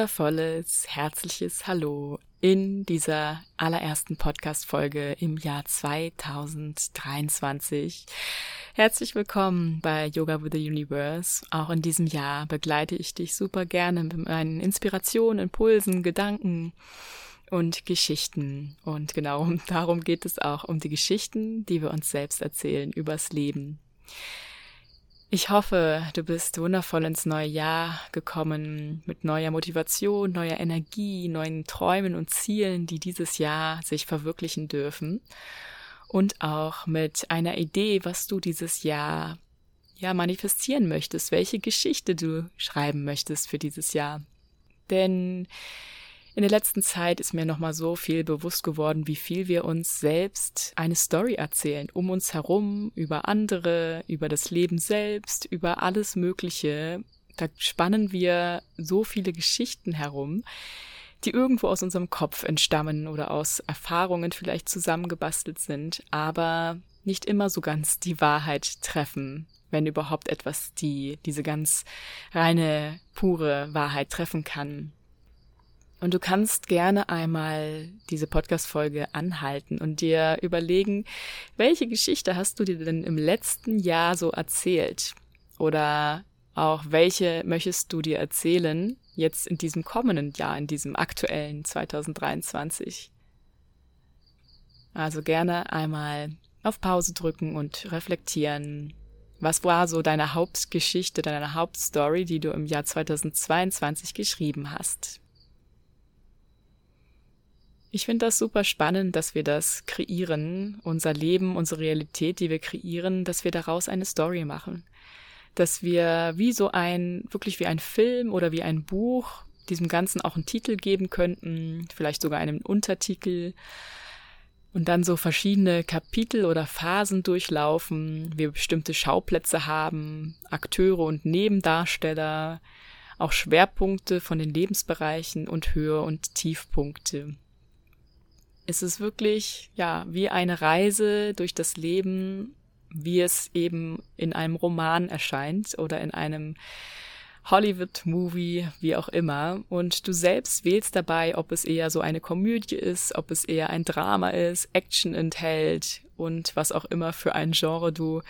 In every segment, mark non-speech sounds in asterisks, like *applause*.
wundervolles, herzliches Hallo in dieser allerersten Podcast-Folge im Jahr 2023. Herzlich willkommen bei Yoga with the Universe. Auch in diesem Jahr begleite ich dich super gerne mit meinen Inspirationen, Impulsen, Gedanken und Geschichten. Und genau *laughs* darum geht es auch, um die Geschichten, die wir uns selbst erzählen übers Leben. Ich hoffe, du bist wundervoll ins neue Jahr gekommen mit neuer Motivation, neuer Energie, neuen Träumen und Zielen, die dieses Jahr sich verwirklichen dürfen. Und auch mit einer Idee, was du dieses Jahr ja manifestieren möchtest, welche Geschichte du schreiben möchtest für dieses Jahr. Denn in der letzten Zeit ist mir nochmal so viel bewusst geworden, wie viel wir uns selbst eine Story erzählen, um uns herum, über andere, über das Leben selbst, über alles Mögliche. Da spannen wir so viele Geschichten herum, die irgendwo aus unserem Kopf entstammen oder aus Erfahrungen vielleicht zusammengebastelt sind, aber nicht immer so ganz die Wahrheit treffen, wenn überhaupt etwas die, diese ganz reine, pure Wahrheit treffen kann. Und du kannst gerne einmal diese Podcast-Folge anhalten und dir überlegen, welche Geschichte hast du dir denn im letzten Jahr so erzählt? Oder auch welche möchtest du dir erzählen jetzt in diesem kommenden Jahr, in diesem aktuellen 2023? Also gerne einmal auf Pause drücken und reflektieren. Was war so deine Hauptgeschichte, deine Hauptstory, die du im Jahr 2022 geschrieben hast? Ich finde das super spannend, dass wir das kreieren, unser Leben, unsere Realität, die wir kreieren, dass wir daraus eine Story machen. Dass wir wie so ein, wirklich wie ein Film oder wie ein Buch diesem Ganzen auch einen Titel geben könnten, vielleicht sogar einen Untertitel und dann so verschiedene Kapitel oder Phasen durchlaufen, wir bestimmte Schauplätze haben, Akteure und Nebendarsteller, auch Schwerpunkte von den Lebensbereichen und Höhe- und Tiefpunkte. Es ist wirklich, ja, wie eine Reise durch das Leben, wie es eben in einem Roman erscheint oder in einem Hollywood-Movie, wie auch immer. Und du selbst wählst dabei, ob es eher so eine Komödie ist, ob es eher ein Drama ist, Action enthält und was auch immer für ein Genre du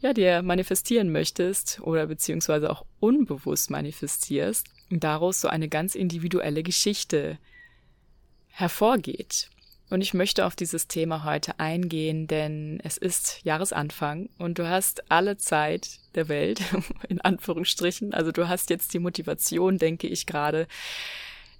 ja dir manifestieren möchtest oder beziehungsweise auch unbewusst manifestierst daraus so eine ganz individuelle Geschichte hervorgeht. Und ich möchte auf dieses Thema heute eingehen, denn es ist Jahresanfang und du hast alle Zeit der Welt, *laughs* in Anführungsstrichen. Also du hast jetzt die Motivation, denke ich gerade,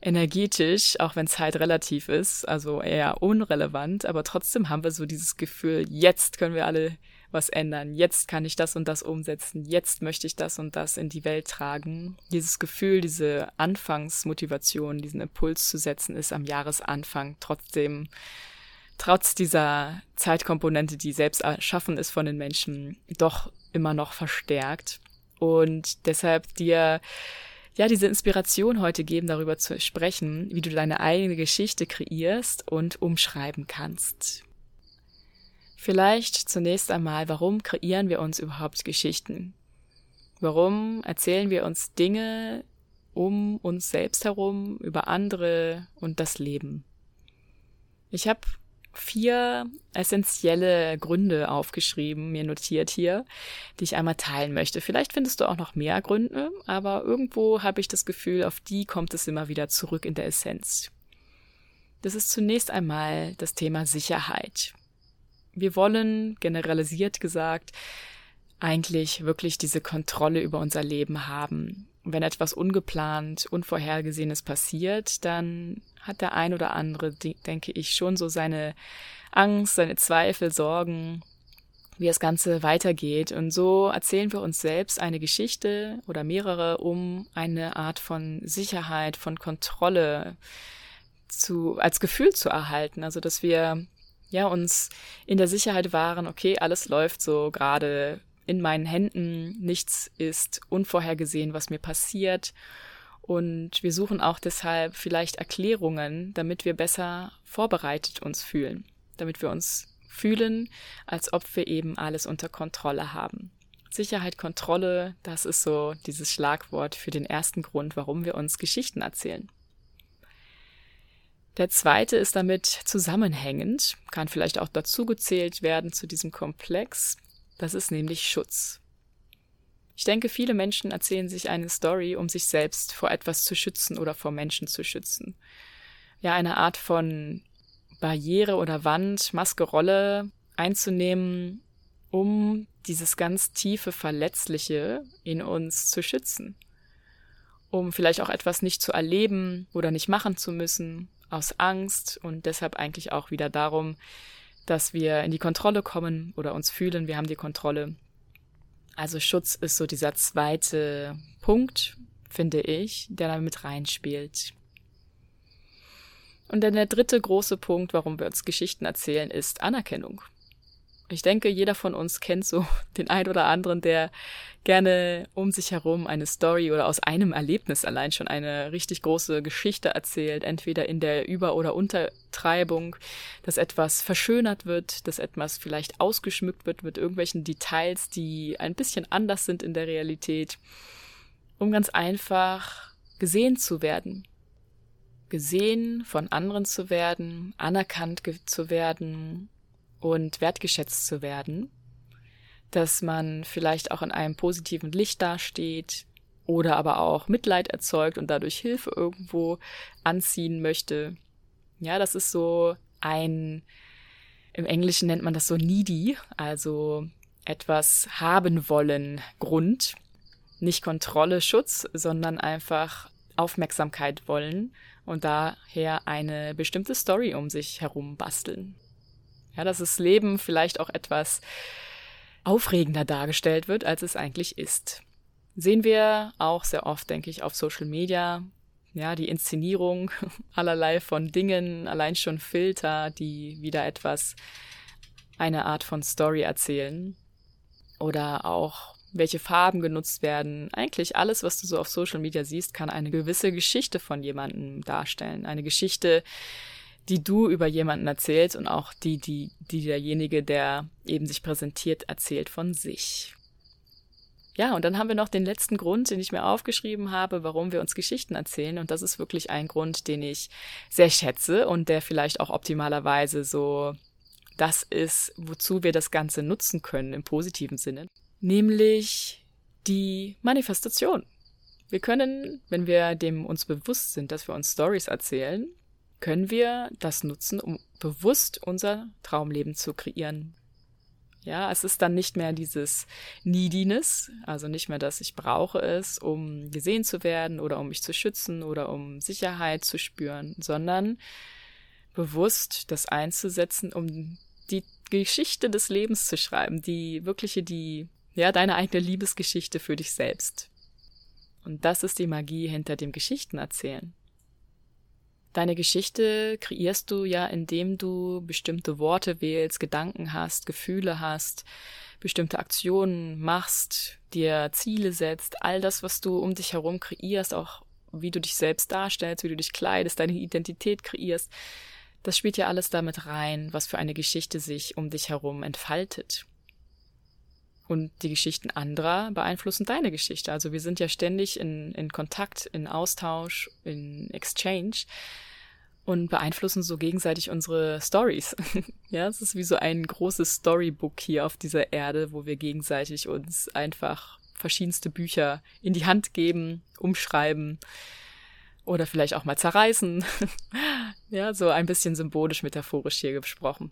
energetisch, auch wenn Zeit relativ ist, also eher unrelevant, aber trotzdem haben wir so dieses Gefühl, jetzt können wir alle was ändern. Jetzt kann ich das und das umsetzen. Jetzt möchte ich das und das in die Welt tragen. Dieses Gefühl, diese Anfangsmotivation, diesen Impuls zu setzen, ist am Jahresanfang trotzdem, trotz dieser Zeitkomponente, die selbst erschaffen ist von den Menschen, doch immer noch verstärkt. Und deshalb dir ja, diese Inspiration heute geben, darüber zu sprechen, wie du deine eigene Geschichte kreierst und umschreiben kannst. Vielleicht zunächst einmal, warum kreieren wir uns überhaupt Geschichten? Warum erzählen wir uns Dinge um uns selbst herum, über andere und das Leben? Ich habe vier essentielle Gründe aufgeschrieben, mir notiert hier, die ich einmal teilen möchte. Vielleicht findest du auch noch mehr Gründe, aber irgendwo habe ich das Gefühl, auf die kommt es immer wieder zurück in der Essenz. Das ist zunächst einmal das Thema Sicherheit wir wollen, generalisiert gesagt, eigentlich wirklich diese Kontrolle über unser Leben haben. Wenn etwas ungeplant, unvorhergesehenes passiert, dann hat der ein oder andere, denke ich, schon so seine Angst, seine Zweifel, Sorgen, wie das Ganze weitergeht. Und so erzählen wir uns selbst eine Geschichte oder mehrere, um eine Art von Sicherheit, von Kontrolle zu, als Gefühl zu erhalten. Also, dass wir ja, uns in der Sicherheit waren, okay, alles läuft so gerade in meinen Händen, nichts ist unvorhergesehen, was mir passiert. Und wir suchen auch deshalb vielleicht Erklärungen, damit wir besser vorbereitet uns fühlen, damit wir uns fühlen, als ob wir eben alles unter Kontrolle haben. Sicherheit, Kontrolle, das ist so dieses Schlagwort für den ersten Grund, warum wir uns Geschichten erzählen. Der zweite ist damit zusammenhängend, kann vielleicht auch dazugezählt werden zu diesem Komplex. Das ist nämlich Schutz. Ich denke, viele Menschen erzählen sich eine Story, um sich selbst vor etwas zu schützen oder vor Menschen zu schützen. Ja, eine Art von Barriere oder Wand, Maske, Rolle einzunehmen, um dieses ganz tiefe Verletzliche in uns zu schützen. Um vielleicht auch etwas nicht zu erleben oder nicht machen zu müssen, aus Angst und deshalb eigentlich auch wieder darum, dass wir in die Kontrolle kommen oder uns fühlen, wir haben die Kontrolle also Schutz ist so dieser zweite Punkt, finde ich, der da mit reinspielt. Und dann der dritte große Punkt, warum wir uns Geschichten erzählen, ist Anerkennung. Ich denke, jeder von uns kennt so *laughs* den ein oder anderen, der gerne um sich herum eine Story oder aus einem Erlebnis allein schon eine richtig große Geschichte erzählt, entweder in der Über- oder Untertreibung, dass etwas verschönert wird, dass etwas vielleicht ausgeschmückt wird mit irgendwelchen Details, die ein bisschen anders sind in der Realität, um ganz einfach gesehen zu werden. Gesehen von anderen zu werden, anerkannt zu werden, und wertgeschätzt zu werden, dass man vielleicht auch in einem positiven Licht dasteht oder aber auch Mitleid erzeugt und dadurch Hilfe irgendwo anziehen möchte. Ja, das ist so ein, im Englischen nennt man das so needy, also etwas haben wollen Grund, nicht Kontrolle, Schutz, sondern einfach Aufmerksamkeit wollen und daher eine bestimmte Story um sich herum basteln. Ja, dass das Leben vielleicht auch etwas aufregender dargestellt wird, als es eigentlich ist. Sehen wir auch sehr oft, denke ich, auf Social Media. Ja, die Inszenierung *laughs* allerlei von Dingen, allein schon Filter, die wieder etwas, eine Art von Story erzählen. Oder auch welche Farben genutzt werden. Eigentlich alles, was du so auf Social Media siehst, kann eine gewisse Geschichte von jemandem darstellen. Eine Geschichte, die du über jemanden erzählst und auch die, die, die derjenige, der eben sich präsentiert, erzählt von sich. Ja, und dann haben wir noch den letzten Grund, den ich mir aufgeschrieben habe, warum wir uns Geschichten erzählen. Und das ist wirklich ein Grund, den ich sehr schätze und der vielleicht auch optimalerweise so das ist, wozu wir das Ganze nutzen können im positiven Sinne. Nämlich die Manifestation. Wir können, wenn wir dem uns bewusst sind, dass wir uns Stories erzählen, können wir das nutzen, um bewusst unser Traumleben zu kreieren. Ja, es ist dann nicht mehr dieses Neediness, also nicht mehr, dass ich brauche es, um gesehen zu werden oder um mich zu schützen oder um Sicherheit zu spüren, sondern bewusst das einzusetzen, um die Geschichte des Lebens zu schreiben, die wirkliche, die, ja, deine eigene Liebesgeschichte für dich selbst. Und das ist die Magie hinter dem Geschichtenerzählen. Deine Geschichte kreierst du ja, indem du bestimmte Worte wählst, Gedanken hast, Gefühle hast, bestimmte Aktionen machst, dir Ziele setzt, all das, was du um dich herum kreierst, auch wie du dich selbst darstellst, wie du dich kleidest, deine Identität kreierst, das spielt ja alles damit rein, was für eine Geschichte sich um dich herum entfaltet. Und die Geschichten anderer beeinflussen deine Geschichte. Also wir sind ja ständig in, in Kontakt, in Austausch, in Exchange und beeinflussen so gegenseitig unsere Stories. *laughs* ja, es ist wie so ein großes Storybook hier auf dieser Erde, wo wir gegenseitig uns einfach verschiedenste Bücher in die Hand geben, umschreiben oder vielleicht auch mal zerreißen. *laughs* ja, so ein bisschen symbolisch, metaphorisch hier gesprochen.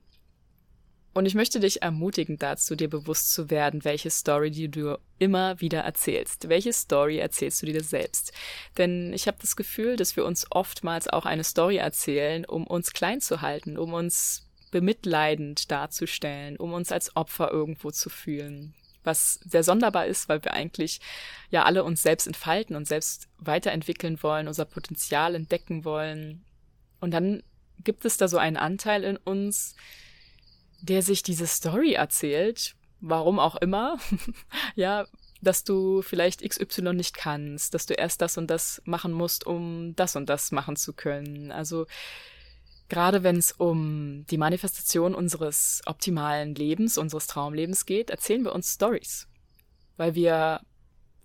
Und ich möchte dich ermutigen dazu, dir bewusst zu werden, welche Story die du immer wieder erzählst. Welche Story erzählst du dir selbst? Denn ich habe das Gefühl, dass wir uns oftmals auch eine Story erzählen, um uns klein zu halten, um uns bemitleidend darzustellen, um uns als Opfer irgendwo zu fühlen. Was sehr sonderbar ist, weil wir eigentlich ja alle uns selbst entfalten und selbst weiterentwickeln wollen, unser Potenzial entdecken wollen. Und dann gibt es da so einen Anteil in uns, der sich diese Story erzählt, warum auch immer, *laughs* ja, dass du vielleicht XY nicht kannst, dass du erst das und das machen musst, um das und das machen zu können. Also gerade wenn es um die Manifestation unseres optimalen Lebens, unseres Traumlebens geht, erzählen wir uns Stories, weil wir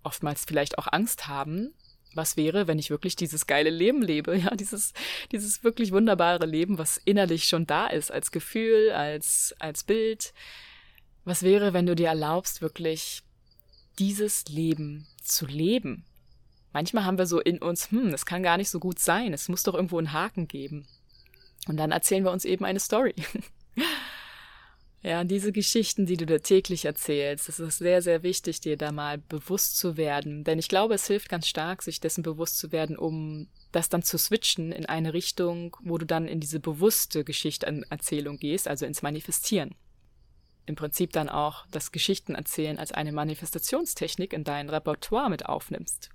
oftmals vielleicht auch Angst haben, was wäre, wenn ich wirklich dieses geile Leben lebe, *laughs* ja, dieses, dieses wirklich wunderbare Leben, was innerlich schon da ist, als Gefühl, als, als Bild. Was wäre, wenn du dir erlaubst, wirklich dieses Leben zu leben? Manchmal haben wir so in uns, hm, das kann gar nicht so gut sein, es muss doch irgendwo einen Haken geben. Und dann erzählen wir uns eben eine Story. *laughs* Ja, diese Geschichten, die du dir täglich erzählst, es ist sehr, sehr wichtig, dir da mal bewusst zu werden. Denn ich glaube, es hilft ganz stark, sich dessen bewusst zu werden, um das dann zu switchen in eine Richtung, wo du dann in diese bewusste Geschichtenerzählung gehst, also ins Manifestieren. Im Prinzip dann auch das Geschichtenerzählen als eine Manifestationstechnik in dein Repertoire mit aufnimmst.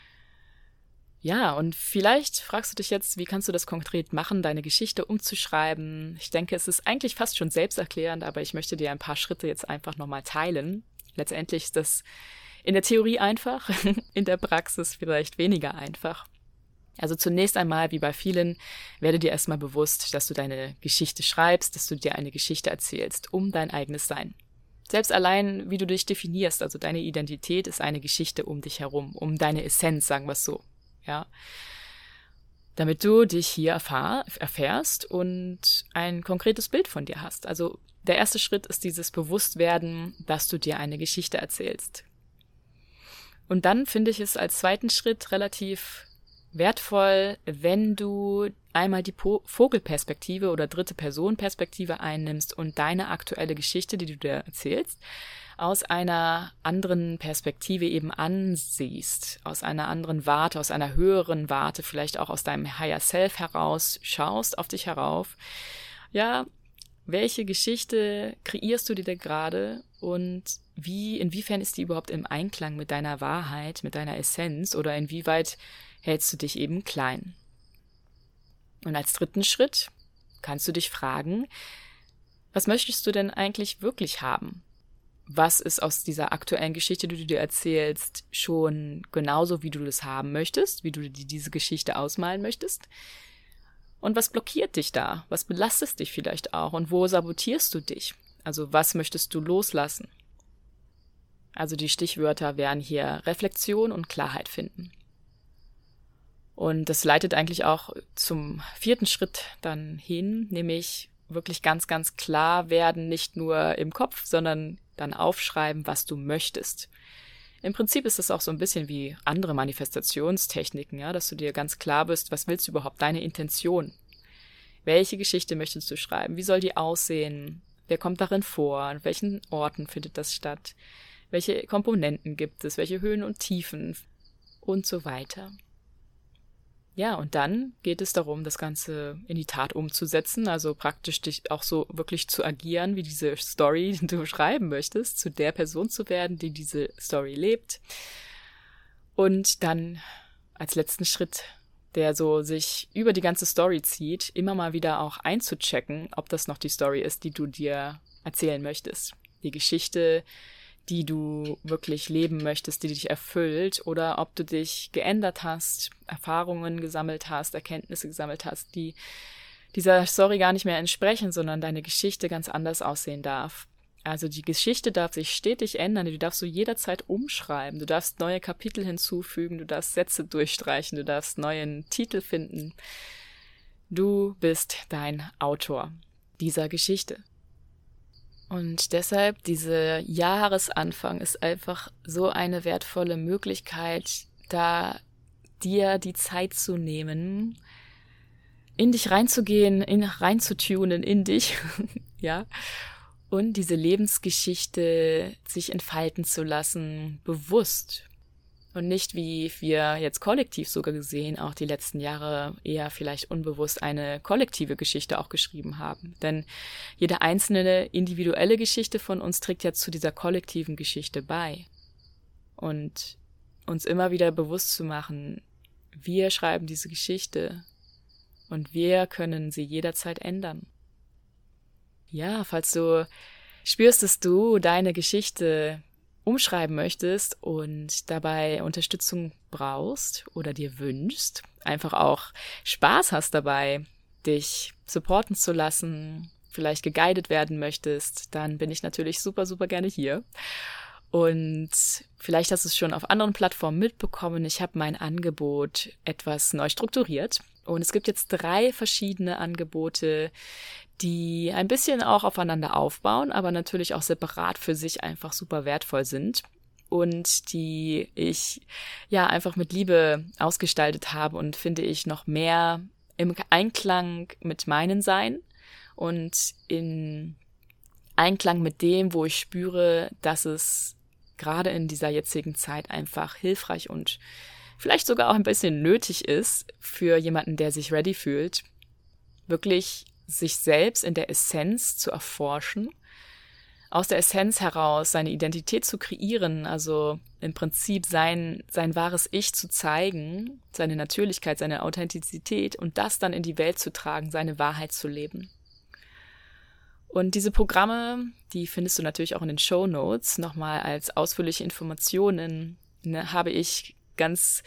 Ja, und vielleicht fragst du dich jetzt, wie kannst du das konkret machen, deine Geschichte umzuschreiben? Ich denke, es ist eigentlich fast schon selbsterklärend, aber ich möchte dir ein paar Schritte jetzt einfach nochmal teilen. Letztendlich ist das in der Theorie einfach, *laughs* in der Praxis vielleicht weniger einfach. Also zunächst einmal, wie bei vielen, werde dir erstmal bewusst, dass du deine Geschichte schreibst, dass du dir eine Geschichte erzählst, um dein eigenes Sein. Selbst allein, wie du dich definierst, also deine Identität ist eine Geschichte um dich herum, um deine Essenz, sagen wir es so ja. Damit du dich hier erfahr, erfährst und ein konkretes Bild von dir hast. Also der erste Schritt ist dieses Bewusstwerden, dass du dir eine Geschichte erzählst. Und dann finde ich es als zweiten Schritt relativ wertvoll, wenn du einmal die po Vogelperspektive oder dritte Personenperspektive einnimmst und deine aktuelle Geschichte, die du dir erzählst, aus einer anderen Perspektive eben ansiehst, aus einer anderen Warte, aus einer höheren Warte, vielleicht auch aus deinem Higher Self heraus schaust auf dich herauf. Ja, welche Geschichte kreierst du dir da gerade und wie, inwiefern ist die überhaupt im Einklang mit deiner Wahrheit, mit deiner Essenz oder inwieweit hältst du dich eben klein? Und als dritten Schritt kannst du dich fragen, was möchtest du denn eigentlich wirklich haben? was ist aus dieser aktuellen Geschichte, die du dir erzählst, schon genauso, wie du das haben möchtest, wie du dir diese Geschichte ausmalen möchtest? Und was blockiert dich da? Was belastet dich vielleicht auch? Und wo sabotierst du dich? Also was möchtest du loslassen? Also die Stichwörter wären hier Reflexion und Klarheit finden. Und das leitet eigentlich auch zum vierten Schritt dann hin, nämlich wirklich ganz, ganz klar werden, nicht nur im Kopf, sondern dann aufschreiben, was du möchtest. Im Prinzip ist es auch so ein bisschen wie andere Manifestationstechniken, ja, dass du dir ganz klar bist, was willst du überhaupt, deine Intention. Welche Geschichte möchtest du schreiben? Wie soll die aussehen? Wer kommt darin vor? An welchen Orten findet das statt? Welche Komponenten gibt es? Welche Höhen und Tiefen? Und so weiter. Ja, und dann geht es darum, das Ganze in die Tat umzusetzen, also praktisch dich auch so wirklich zu agieren, wie diese Story, die du schreiben möchtest, zu der Person zu werden, die diese Story lebt. Und dann als letzten Schritt, der so sich über die ganze Story zieht, immer mal wieder auch einzuchecken, ob das noch die Story ist, die du dir erzählen möchtest. Die Geschichte, die du wirklich leben möchtest, die dich erfüllt, oder ob du dich geändert hast, Erfahrungen gesammelt hast, Erkenntnisse gesammelt hast, die dieser Story gar nicht mehr entsprechen, sondern deine Geschichte ganz anders aussehen darf. Also die Geschichte darf sich stetig ändern, du darfst du jederzeit umschreiben, du darfst neue Kapitel hinzufügen, du darfst Sätze durchstreichen, du darfst neuen Titel finden. Du bist dein Autor dieser Geschichte. Und deshalb, dieser Jahresanfang ist einfach so eine wertvolle Möglichkeit, da dir die Zeit zu nehmen, in dich reinzugehen, in, reinzutunen in dich, *laughs* ja, und diese Lebensgeschichte sich entfalten zu lassen, bewusst und nicht, wie wir jetzt kollektiv sogar gesehen, auch die letzten Jahre eher vielleicht unbewusst eine kollektive Geschichte auch geschrieben haben. Denn jede einzelne individuelle Geschichte von uns trägt ja zu dieser kollektiven Geschichte bei. Und uns immer wieder bewusst zu machen, wir schreiben diese Geschichte und wir können sie jederzeit ändern. Ja, falls du spürst, dass du deine Geschichte umschreiben möchtest und dabei Unterstützung brauchst oder dir wünschst, einfach auch Spaß hast dabei, dich supporten zu lassen, vielleicht geguided werden möchtest, dann bin ich natürlich super, super gerne hier. Und vielleicht hast du es schon auf anderen Plattformen mitbekommen. Ich habe mein Angebot etwas neu strukturiert. Und es gibt jetzt drei verschiedene Angebote, die ein bisschen auch aufeinander aufbauen, aber natürlich auch separat für sich einfach super wertvoll sind. Und die ich ja einfach mit Liebe ausgestaltet habe und finde ich noch mehr im Einklang mit meinen Sein und in Einklang mit dem, wo ich spüre, dass es gerade in dieser jetzigen Zeit einfach hilfreich und vielleicht sogar auch ein bisschen nötig ist für jemanden, der sich ready fühlt, wirklich sich selbst in der Essenz zu erforschen, aus der Essenz heraus seine Identität zu kreieren, also im Prinzip sein, sein wahres Ich zu zeigen, seine Natürlichkeit, seine Authentizität und das dann in die Welt zu tragen, seine Wahrheit zu leben. Und diese Programme, die findest du natürlich auch in den Show Notes, nochmal als ausführliche Informationen, ne, habe ich ganz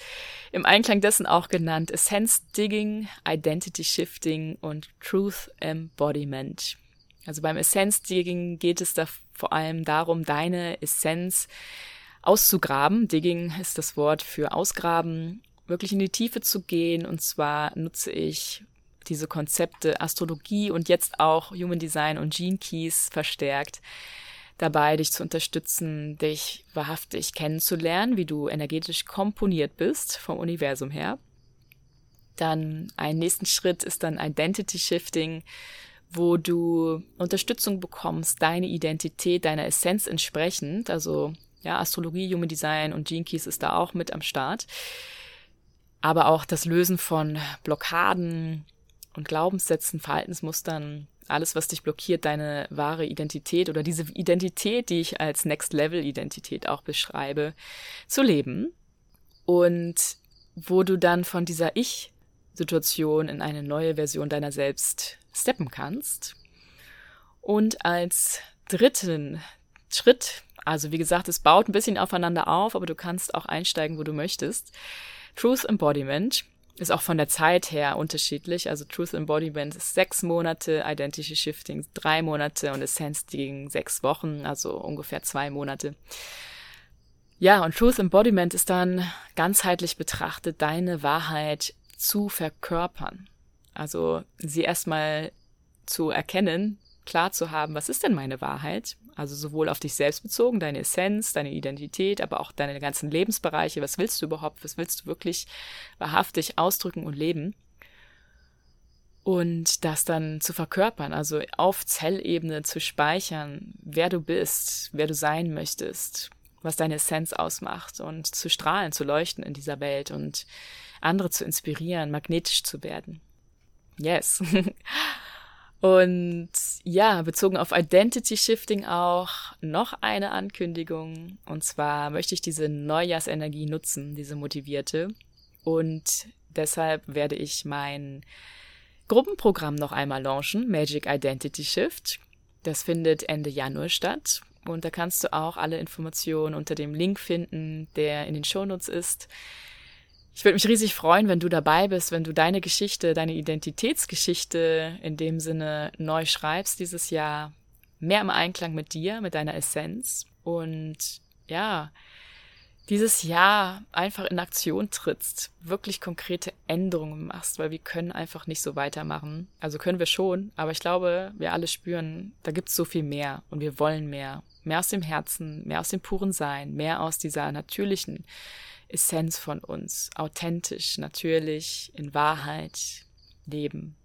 im Einklang dessen auch genannt Essence Digging, Identity Shifting und Truth Embodiment. Also beim Essence Digging geht es da vor allem darum, deine Essenz auszugraben. Digging ist das Wort für ausgraben, wirklich in die Tiefe zu gehen. Und zwar nutze ich diese Konzepte Astrologie und jetzt auch Human Design und Gene Keys verstärkt dabei, dich zu unterstützen, dich wahrhaftig kennenzulernen, wie du energetisch komponiert bist vom Universum her. Dann ein nächsten Schritt ist dann Identity Shifting, wo du Unterstützung bekommst, deine Identität, deiner Essenz entsprechend. Also ja, Astrologie, Human Design und Gene Keys ist da auch mit am Start. Aber auch das Lösen von Blockaden und Glaubenssätzen, Verhaltensmustern, alles, was dich blockiert, deine wahre Identität oder diese Identität, die ich als Next Level Identität auch beschreibe, zu leben. Und wo du dann von dieser Ich-Situation in eine neue Version deiner selbst steppen kannst. Und als dritten Schritt, also wie gesagt, es baut ein bisschen aufeinander auf, aber du kannst auch einsteigen, wo du möchtest. Truth Embodiment ist auch von der Zeit her unterschiedlich. Also Truth Embodiment ist sechs Monate, Identity Shifting drei Monate und Essence Digging sechs Wochen, also ungefähr zwei Monate. Ja, und Truth Embodiment ist dann ganzheitlich betrachtet, deine Wahrheit zu verkörpern. Also sie erstmal zu erkennen, klar zu haben, was ist denn meine Wahrheit? Also sowohl auf dich selbst bezogen, deine Essenz, deine Identität, aber auch deine ganzen Lebensbereiche. Was willst du überhaupt? Was willst du wirklich wahrhaftig ausdrücken und leben? Und das dann zu verkörpern, also auf Zellebene zu speichern, wer du bist, wer du sein möchtest, was deine Essenz ausmacht und zu strahlen, zu leuchten in dieser Welt und andere zu inspirieren, magnetisch zu werden. Yes. *laughs* Und ja, bezogen auf Identity Shifting auch noch eine Ankündigung. Und zwar möchte ich diese Neujahrsenergie nutzen, diese motivierte. Und deshalb werde ich mein Gruppenprogramm noch einmal launchen, Magic Identity Shift. Das findet Ende Januar statt. Und da kannst du auch alle Informationen unter dem Link finden, der in den Shownotes ist. Ich würde mich riesig freuen, wenn du dabei bist, wenn du deine Geschichte, deine Identitätsgeschichte in dem Sinne neu schreibst dieses Jahr, mehr im Einklang mit dir, mit deiner Essenz und ja, dieses Jahr einfach in Aktion trittst, wirklich konkrete Änderungen machst, weil wir können einfach nicht so weitermachen. Also können wir schon, aber ich glaube, wir alle spüren, da gibt's so viel mehr und wir wollen mehr. Mehr aus dem Herzen, mehr aus dem puren Sein, mehr aus dieser natürlichen Essenz von uns, authentisch, natürlich, in Wahrheit leben.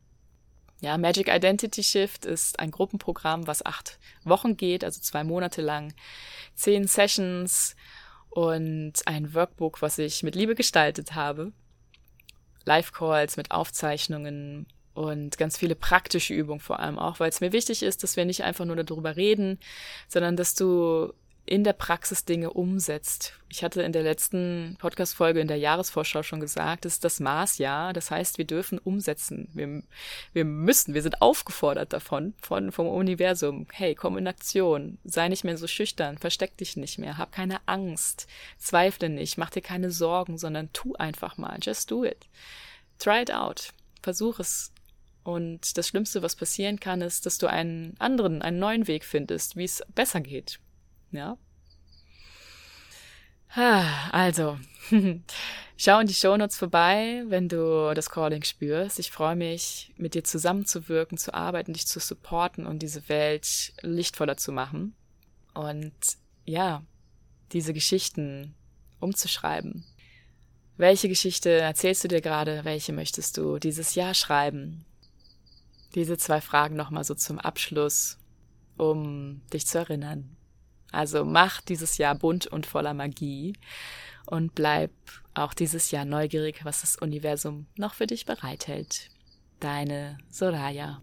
Ja, Magic Identity Shift ist ein Gruppenprogramm, was acht Wochen geht, also zwei Monate lang, zehn Sessions und ein Workbook, was ich mit Liebe gestaltet habe. Live-Calls mit Aufzeichnungen und ganz viele praktische Übungen vor allem auch, weil es mir wichtig ist, dass wir nicht einfach nur darüber reden, sondern dass du in der Praxis Dinge umsetzt. Ich hatte in der letzten Podcast-Folge in der Jahresvorschau schon gesagt, es ist das Maßjahr. Das heißt, wir dürfen umsetzen. Wir, wir müssen, wir sind aufgefordert davon, von, vom Universum. Hey, komm in Aktion. Sei nicht mehr so schüchtern. Versteck dich nicht mehr. Hab keine Angst. Zweifle nicht. Mach dir keine Sorgen, sondern tu einfach mal. Just do it. Try it out. Versuch es. Und das Schlimmste, was passieren kann, ist, dass du einen anderen, einen neuen Weg findest, wie es besser geht. Ja. Also, *laughs* schau in die Shownotes vorbei, wenn du das Calling spürst. Ich freue mich, mit dir zusammenzuwirken, zu arbeiten, dich zu supporten und diese Welt lichtvoller zu machen. Und ja, diese Geschichten umzuschreiben. Welche Geschichte erzählst du dir gerade? Welche möchtest du dieses Jahr schreiben? Diese zwei Fragen nochmal so zum Abschluss, um dich zu erinnern. Also mach dieses Jahr bunt und voller Magie und bleib auch dieses Jahr neugierig, was das Universum noch für dich bereithält. Deine Soraya.